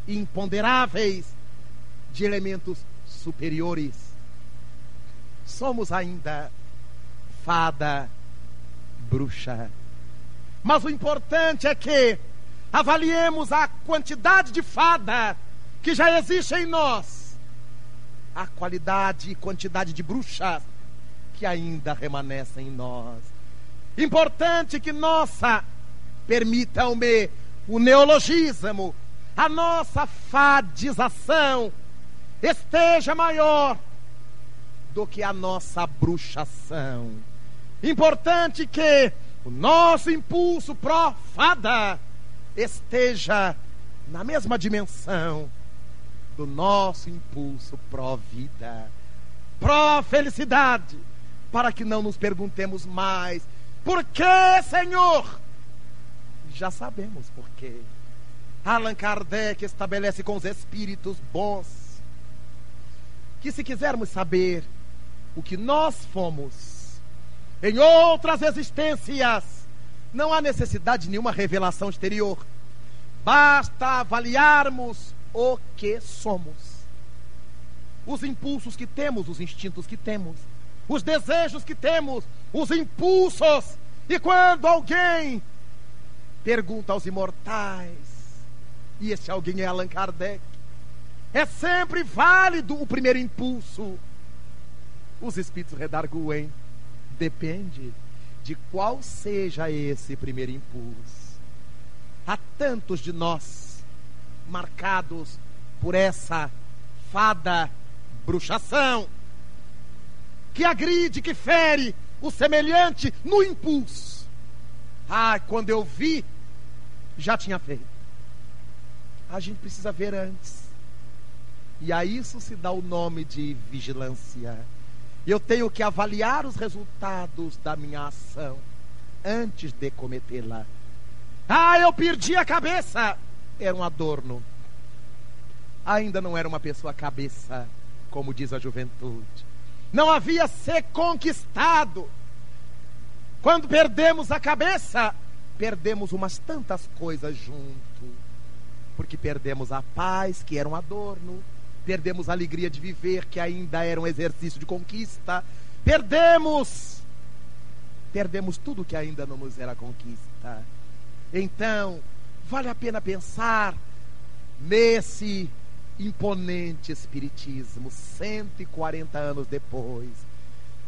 imponderáveis, de elementos superiores. Somos ainda fada bruxa. Mas o importante é que avaliemos a quantidade de fada que já existe em nós, a qualidade e quantidade de bruxas que ainda remanescem em nós. Importante que nossa, permitam-me o neologismo, a nossa fadização esteja maior do que a nossa bruxação. Importante que o nosso impulso pró-fada esteja na mesma dimensão do nosso impulso pró-vida, pró-felicidade, para que não nos perguntemos mais: por que, Senhor? Já sabemos por quê. Allan Kardec estabelece com os espíritos bons que, se quisermos saber o que nós fomos em outras existências, não há necessidade de nenhuma revelação exterior. Basta avaliarmos o que somos. Os impulsos que temos, os instintos que temos, os desejos que temos, os impulsos. E quando alguém pergunta aos imortais, e esse alguém é Allan Kardec. É sempre válido o primeiro impulso. Os espíritos redarguem. Depende de qual seja esse primeiro impulso. Há tantos de nós marcados por essa fada bruxação que agride, que fere o semelhante no impulso. Ah, quando eu vi, já tinha feito a gente precisa ver antes. E a isso se dá o nome de vigilância. Eu tenho que avaliar os resultados da minha ação antes de cometê-la. Ah, eu perdi a cabeça! Era um adorno. Ainda não era uma pessoa cabeça, como diz a juventude. Não havia ser conquistado. Quando perdemos a cabeça, perdemos umas tantas coisas junto porque perdemos a paz, que era um adorno, perdemos a alegria de viver, que ainda era um exercício de conquista, perdemos, perdemos tudo que ainda não nos era conquista. Então, vale a pena pensar nesse imponente espiritismo, 140 anos depois,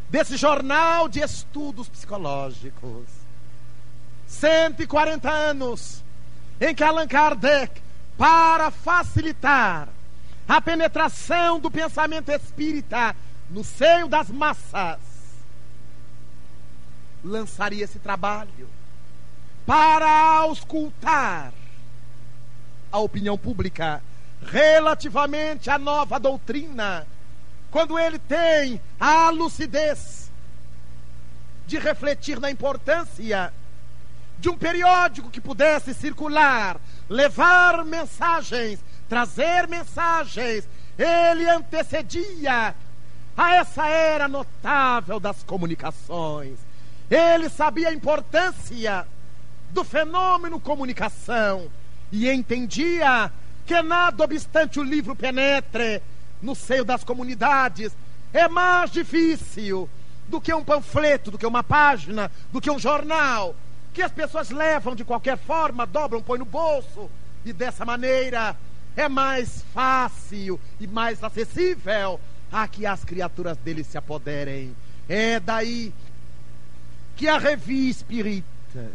desse jornal de estudos psicológicos. 140 anos em que Allan Kardec para facilitar a penetração do pensamento espírita no seio das massas, lançaria esse trabalho para auscultar a opinião pública relativamente à nova doutrina, quando ele tem a lucidez de refletir na importância de um periódico que pudesse circular, levar mensagens, trazer mensagens. Ele antecedia a essa era notável das comunicações. Ele sabia a importância do fenômeno comunicação e entendia que nada obstante o livro penetre no seio das comunidades, é mais difícil do que um panfleto, do que uma página, do que um jornal que as pessoas levam de qualquer forma, dobram, põem no bolso, e dessa maneira é mais fácil e mais acessível a que as criaturas dele se apoderem. É daí que a revista espírita,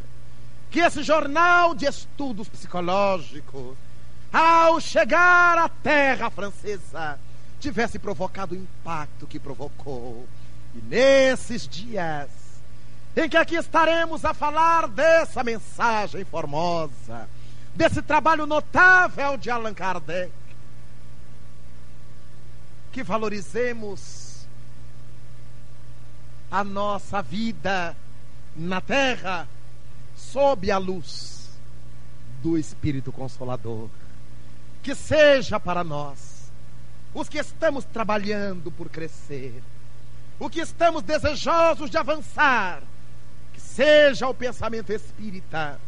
que esse jornal de estudos psicológicos, ao chegar à terra francesa, tivesse provocado o impacto que provocou. E nesses dias, em que aqui estaremos a falar dessa mensagem formosa, desse trabalho notável de Allan Kardec. Que valorizemos a nossa vida na terra sob a luz do Espírito Consolador. Que seja para nós, os que estamos trabalhando por crescer, o que estamos desejosos de avançar, seja o pensamento espírita,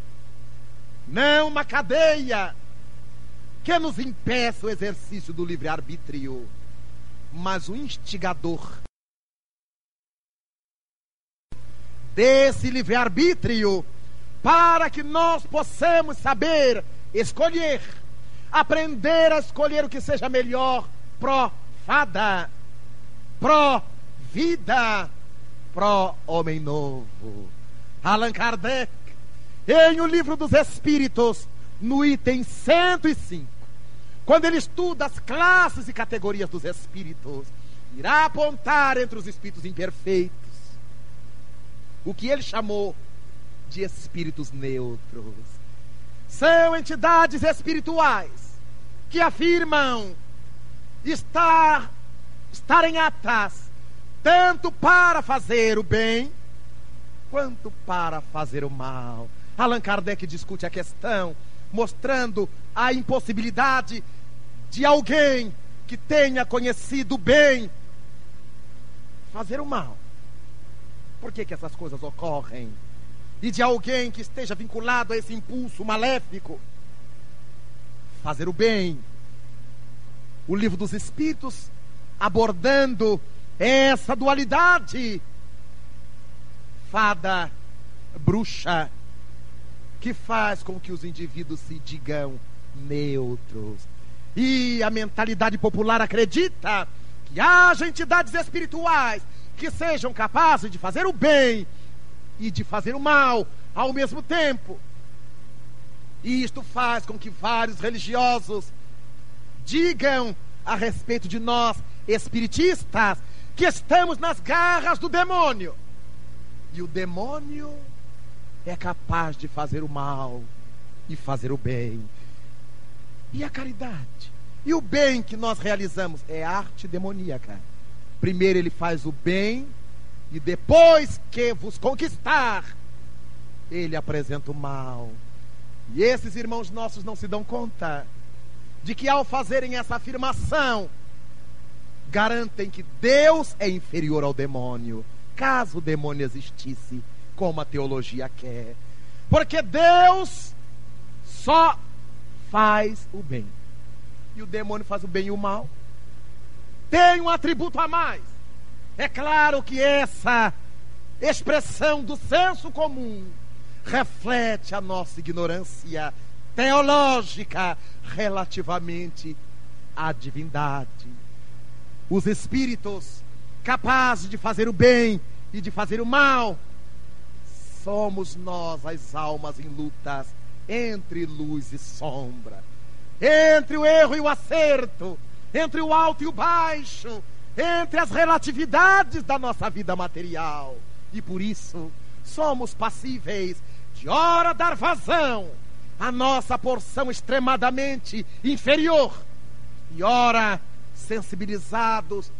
não uma cadeia que nos impeça o exercício do livre-arbítrio, mas o instigador desse livre-arbítrio para que nós possamos saber escolher, aprender a escolher o que seja melhor pró fada, pró vida, pró homem novo. Allan Kardec, em O Livro dos Espíritos, no item 105, quando ele estuda as classes e categorias dos espíritos, irá apontar entre os espíritos imperfeitos o que ele chamou de espíritos neutros. São entidades espirituais que afirmam estar estarem atrás tanto para fazer o bem quanto para fazer o mal. Allan Kardec discute a questão, mostrando a impossibilidade de alguém que tenha conhecido bem fazer o mal. Por que, que essas coisas ocorrem? E de alguém que esteja vinculado a esse impulso maléfico fazer o bem. O livro dos Espíritos abordando essa dualidade. Fada, bruxa, que faz com que os indivíduos se digam neutros. E a mentalidade popular acredita que haja entidades espirituais que sejam capazes de fazer o bem e de fazer o mal ao mesmo tempo. E isto faz com que vários religiosos digam a respeito de nós, espiritistas, que estamos nas garras do demônio. E o demônio é capaz de fazer o mal e fazer o bem. E a caridade? E o bem que nós realizamos é arte demoníaca. Primeiro ele faz o bem e depois que vos conquistar, ele apresenta o mal. E esses irmãos nossos não se dão conta de que ao fazerem essa afirmação, garantem que Deus é inferior ao demônio, caso o demônio existisse, como a teologia quer. Porque Deus só faz o bem. E o demônio faz o bem e o mal. Tem um atributo a mais. É claro que essa expressão do senso comum reflete a nossa ignorância teológica relativamente à divindade. Os espíritos capazes de fazer o bem e de fazer o mal, somos nós as almas em lutas entre luz e sombra, entre o erro e o acerto, entre o alto e o baixo, entre as relatividades da nossa vida material. E por isso somos passíveis de ora dar vazão à nossa porção extremadamente inferior e ora sensibilizados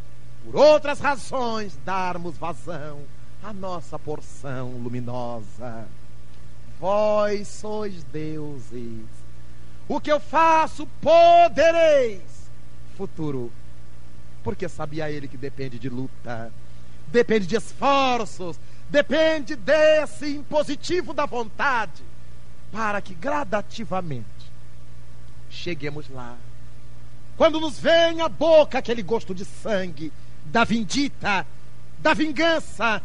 por outras razões darmos vazão à nossa porção luminosa. Vós sois deuses. O que eu faço podereis. Futuro. Porque sabia ele que depende de luta, depende de esforços, depende desse impositivo da vontade, para que gradativamente cheguemos lá. Quando nos vem à boca aquele gosto de sangue, da vindita, da vingança,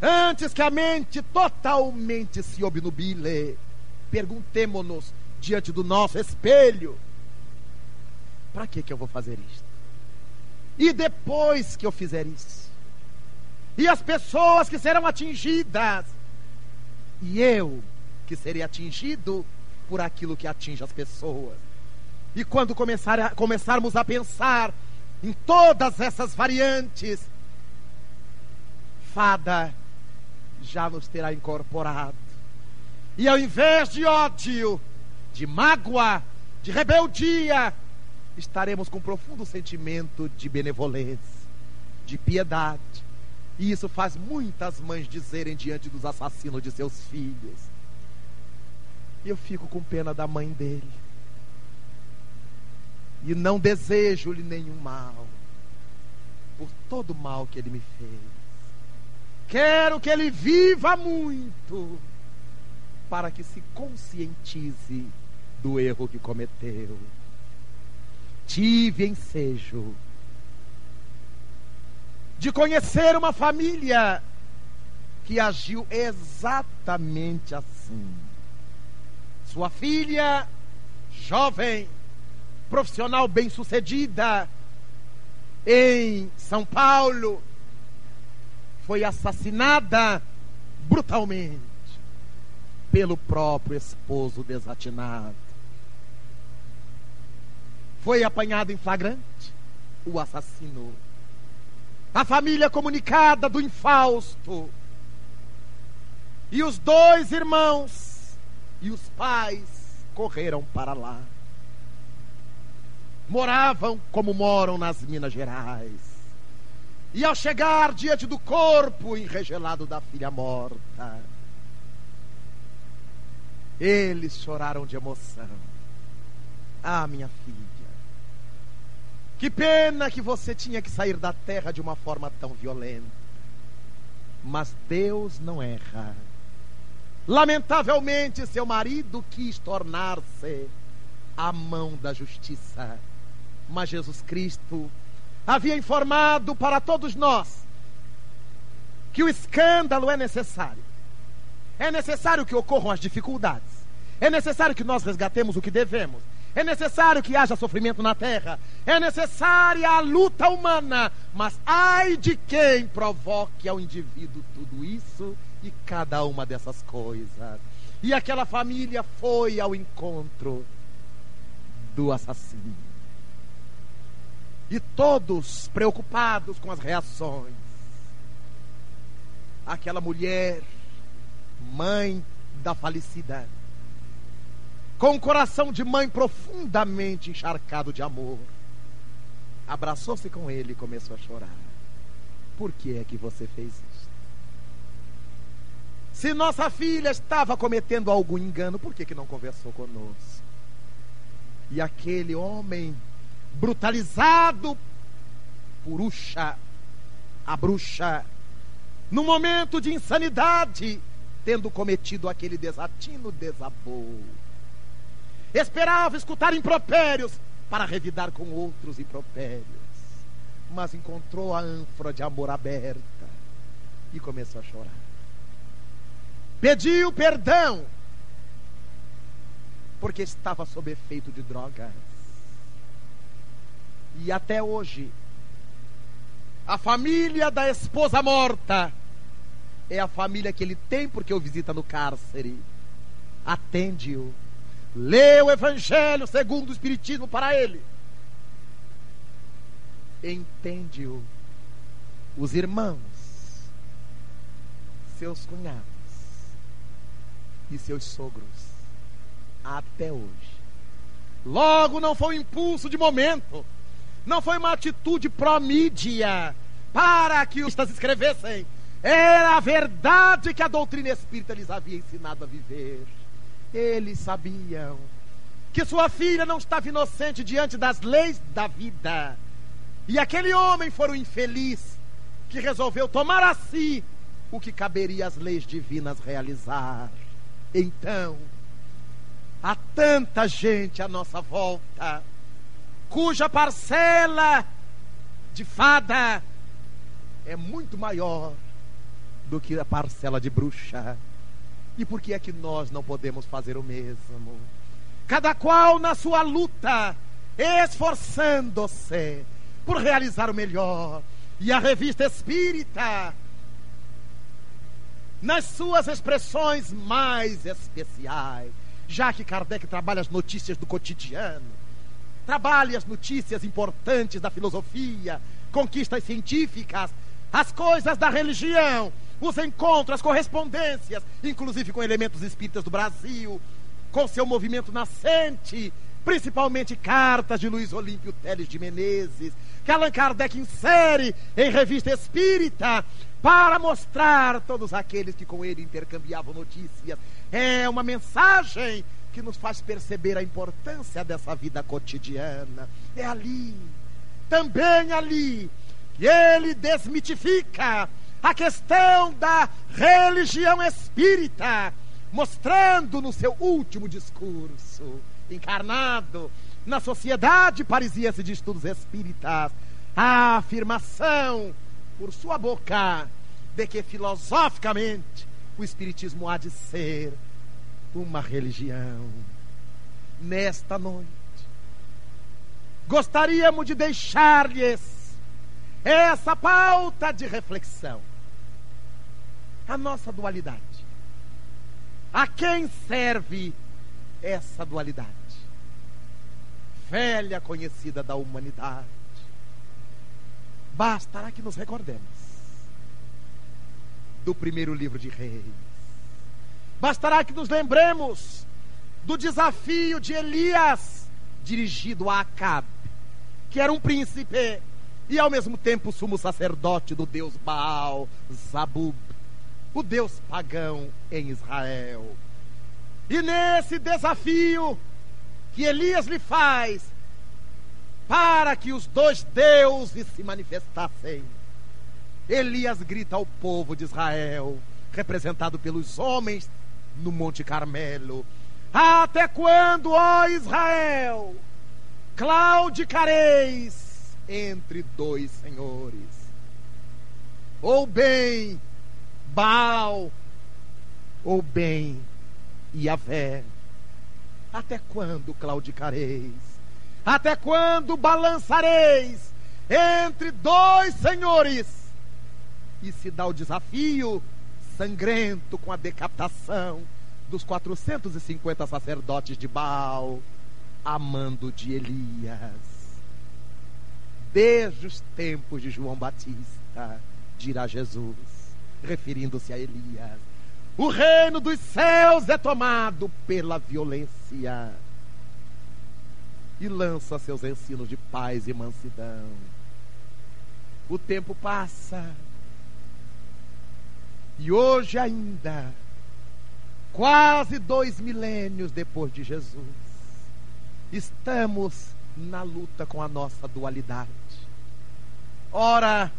antes que a mente totalmente se obnubile, perguntemo-nos diante do nosso espelho: para que que eu vou fazer isto? E depois que eu fizer isso? e as pessoas que serão atingidas, e eu que serei atingido por aquilo que atinge as pessoas. E quando começar a, começarmos a pensar em todas essas variantes, fada já nos terá incorporado. E ao invés de ódio, de mágoa, de rebeldia, estaremos com um profundo sentimento de benevolência, de piedade, e isso faz muitas mães dizerem diante dos assassinos de seus filhos. Eu fico com pena da mãe dele. E não desejo-lhe nenhum mal, por todo o mal que ele me fez. Quero que ele viva muito, para que se conscientize do erro que cometeu. Tive ensejo de conhecer uma família que agiu exatamente assim. Sua filha, jovem, profissional bem-sucedida, em São Paulo, foi assassinada brutalmente pelo próprio esposo desatinado. Foi apanhado em flagrante, o assassinou. A família comunicada do infausto. E os dois irmãos e os pais correram para lá. Moravam como moram nas Minas Gerais. E ao chegar diante do corpo enregelado da filha morta, eles choraram de emoção. Ah, minha filha, que pena que você tinha que sair da terra de uma forma tão violenta. Mas Deus não erra. Lamentavelmente, seu marido quis tornar-se a mão da justiça. Mas Jesus Cristo havia informado para todos nós que o escândalo é necessário. É necessário que ocorram as dificuldades. É necessário que nós resgatemos o que devemos. É necessário que haja sofrimento na terra. É necessária a luta humana. Mas ai de quem provoque ao indivíduo tudo isso e cada uma dessas coisas. E aquela família foi ao encontro do assassino. E todos preocupados com as reações. Aquela mulher, mãe da falecida, com o coração de mãe profundamente encharcado de amor, abraçou-se com ele e começou a chorar. Por que é que você fez isso? Se nossa filha estava cometendo algum engano, por que, que não conversou conosco? E aquele homem brutalizado por Uxa, a bruxa, no momento de insanidade, tendo cometido aquele desatino, desabou Esperava escutar impropérios para revidar com outros impropérios. Mas encontrou a ânfora de amor aberta e começou a chorar. Pediu perdão porque estava sob efeito de drogas. E até hoje, a família da esposa morta é a família que ele tem porque o visita no cárcere. Atende-o Lê o Evangelho segundo o Espiritismo para ele. Entende-o. Os irmãos, seus cunhados e seus sogros, até hoje. Logo, não foi um impulso de momento, não foi uma atitude pró-mídia para que os escrevessem. Era a verdade que a doutrina espírita lhes havia ensinado a viver. Eles sabiam que sua filha não estava inocente diante das leis da vida. E aquele homem foi o infeliz que resolveu tomar a si o que caberia às leis divinas realizar. Então, há tanta gente à nossa volta cuja parcela de fada é muito maior do que a parcela de bruxa. E por que é que nós não podemos fazer o mesmo? Cada qual na sua luta, esforçando-se por realizar o melhor. E a revista espírita, nas suas expressões mais especiais, já que Kardec trabalha as notícias do cotidiano, trabalha as notícias importantes da filosofia, conquistas científicas, as coisas da religião, os encontros, as correspondências, inclusive com elementos espíritas do Brasil, com seu movimento nascente, principalmente cartas de Luiz Olímpio Teles de Menezes, que Allan Kardec insere em revista espírita para mostrar todos aqueles que com ele intercambiavam notícias. É uma mensagem que nos faz perceber a importância dessa vida cotidiana. É ali, também ali, que ele desmitifica a questão da religião espírita, mostrando no seu último discurso, encarnado na Sociedade Parisiense de Estudos Espíritas, a afirmação por sua boca de que filosoficamente o Espiritismo há de ser uma religião. Nesta noite, gostaríamos de deixar-lhes essa pauta de reflexão. A nossa dualidade. A quem serve essa dualidade? Velha conhecida da humanidade. Bastará que nos recordemos do primeiro livro de Reis. Bastará que nos lembremos do desafio de Elias dirigido a Acabe, que era um príncipe e ao mesmo tempo sumo sacerdote do deus Baal, Zabub, o deus pagão em Israel. E nesse desafio que Elias lhe faz, para que os dois deuses se manifestassem, Elias grita ao povo de Israel, representado pelos homens no Monte Carmelo: Até quando, ó Israel, claudicareis entre dois senhores? Ou bem Baal, ou bem Yahvé? Até quando claudicareis? Até quando balançareis entre dois senhores? e se dá o desafio sangrento com a decapitação dos 450 sacerdotes de Baal, amando de Elias. Desde os tempos de João Batista, dirá Jesus, referindo-se a Elias. O reino dos céus é tomado pela violência e lança seus ensinos de paz e mansidão. O tempo passa e hoje ainda, quase dois milênios depois de Jesus, estamos na luta com a nossa dualidade. Ora,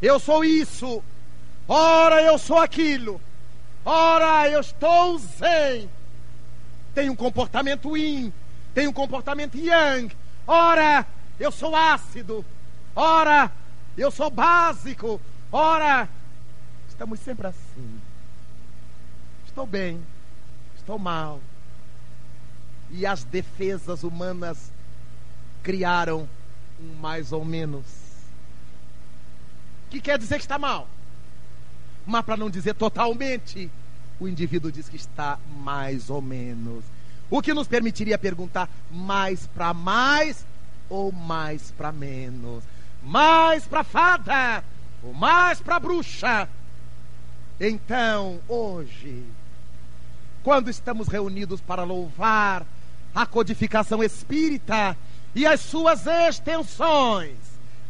eu sou isso, ora, eu sou aquilo, ora, eu estou zen, tenho um comportamento yin, tenho um comportamento yang, ora, eu sou ácido, ora, eu sou básico, ora, Estamos sempre assim. Estou bem, estou mal. E as defesas humanas criaram um mais ou menos. Que quer dizer que está mal. Mas para não dizer totalmente, o indivíduo diz que está mais ou menos. O que nos permitiria perguntar mais para mais ou mais para menos? Mais para fada ou mais para bruxa? Então, hoje, quando estamos reunidos para louvar a codificação espírita e as suas extensões,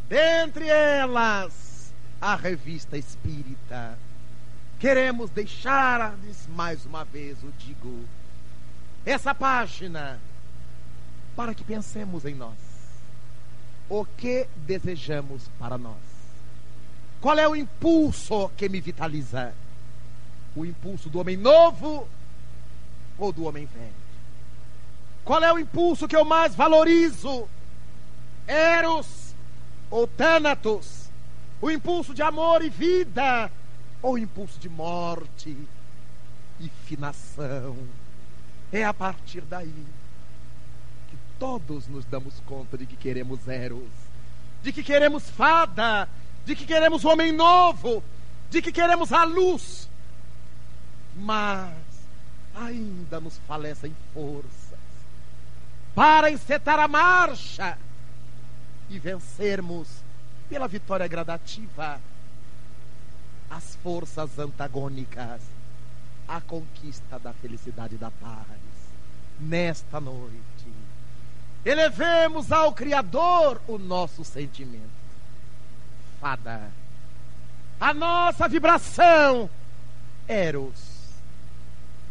dentre elas a revista espírita, queremos deixar-lhes mais uma vez o digo, essa página, para que pensemos em nós. O que desejamos para nós? Qual é o impulso que me vitaliza? o impulso do homem novo ou do homem velho? Qual é o impulso que eu mais valorizo? Eros ou Thanatos? O impulso de amor e vida ou o impulso de morte e finação? É a partir daí que todos nos damos conta de que queremos Eros, de que queremos fada, de que queremos homem novo, de que queremos a luz mas ainda nos falecem forças para encetar a marcha e vencermos pela vitória gradativa as forças antagônicas à conquista da felicidade e da paz. Nesta noite, elevemos ao Criador o nosso sentimento. Fada, a nossa vibração, Eros.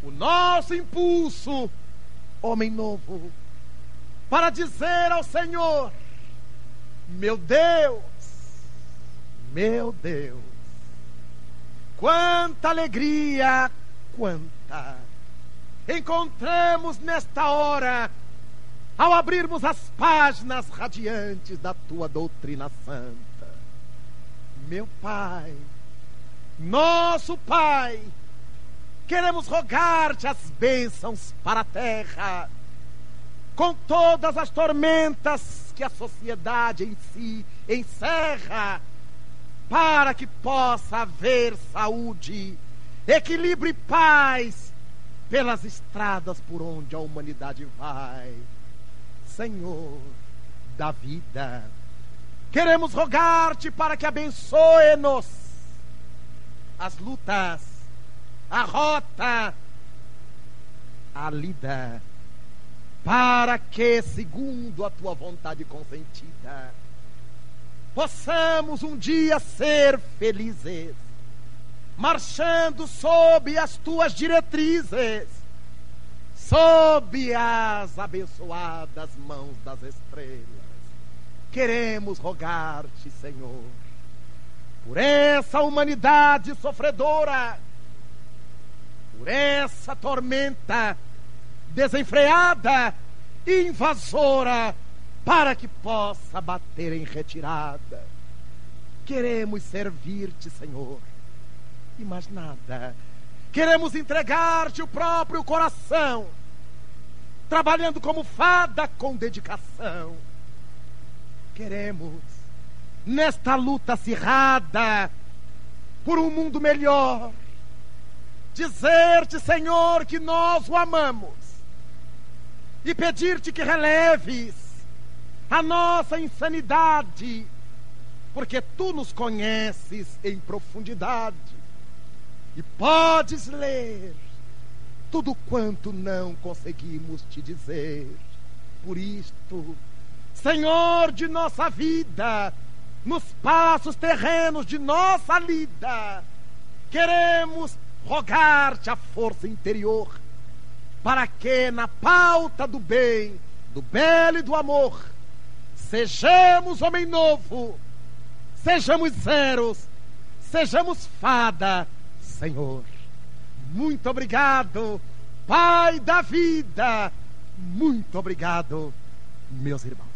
O nosso impulso, homem novo, para dizer ao Senhor: Meu Deus, meu Deus, quanta alegria, quanta. Encontramos nesta hora, ao abrirmos as páginas radiantes da tua doutrina santa. Meu Pai, Nosso Pai, queremos rogar-te as bênçãos para a terra, com todas as tormentas que a sociedade em si encerra, para que possa haver saúde, equilíbrio e paz pelas estradas por onde a humanidade vai. Senhor da vida, queremos rogar-te para que abençoe-nos as lutas, a rota, a lida, para que, segundo a tua vontade consentida, possamos um dia ser felizes marchando sob as tuas diretrizes, sob as abençoadas mãos das estrelas. Queremos rogar-te, Senhor, por essa humanidade sofredora, por essa tormenta desenfreada, invasora, para que possa bater em retirada. Queremos servir-te, Senhor e mais nada. Queremos entregar-te o próprio coração, trabalhando como fada com dedicação. Queremos, nesta luta acirrada por um mundo melhor, dizer-te, Senhor, que nós o amamos e pedir-te que releves a nossa insanidade, porque tu nos conheces em profundidade e podes ler tudo quanto não conseguimos te dizer. Por isto, Senhor de nossa vida, nos passos terrenos de nossa lida, queremos rogar-te a força interior, para que na pauta do bem, do belo e do amor, sejamos homem novo, sejamos zeros, sejamos fada Senhor. Muito obrigado, Pai da vida. Muito obrigado, meus irmãos.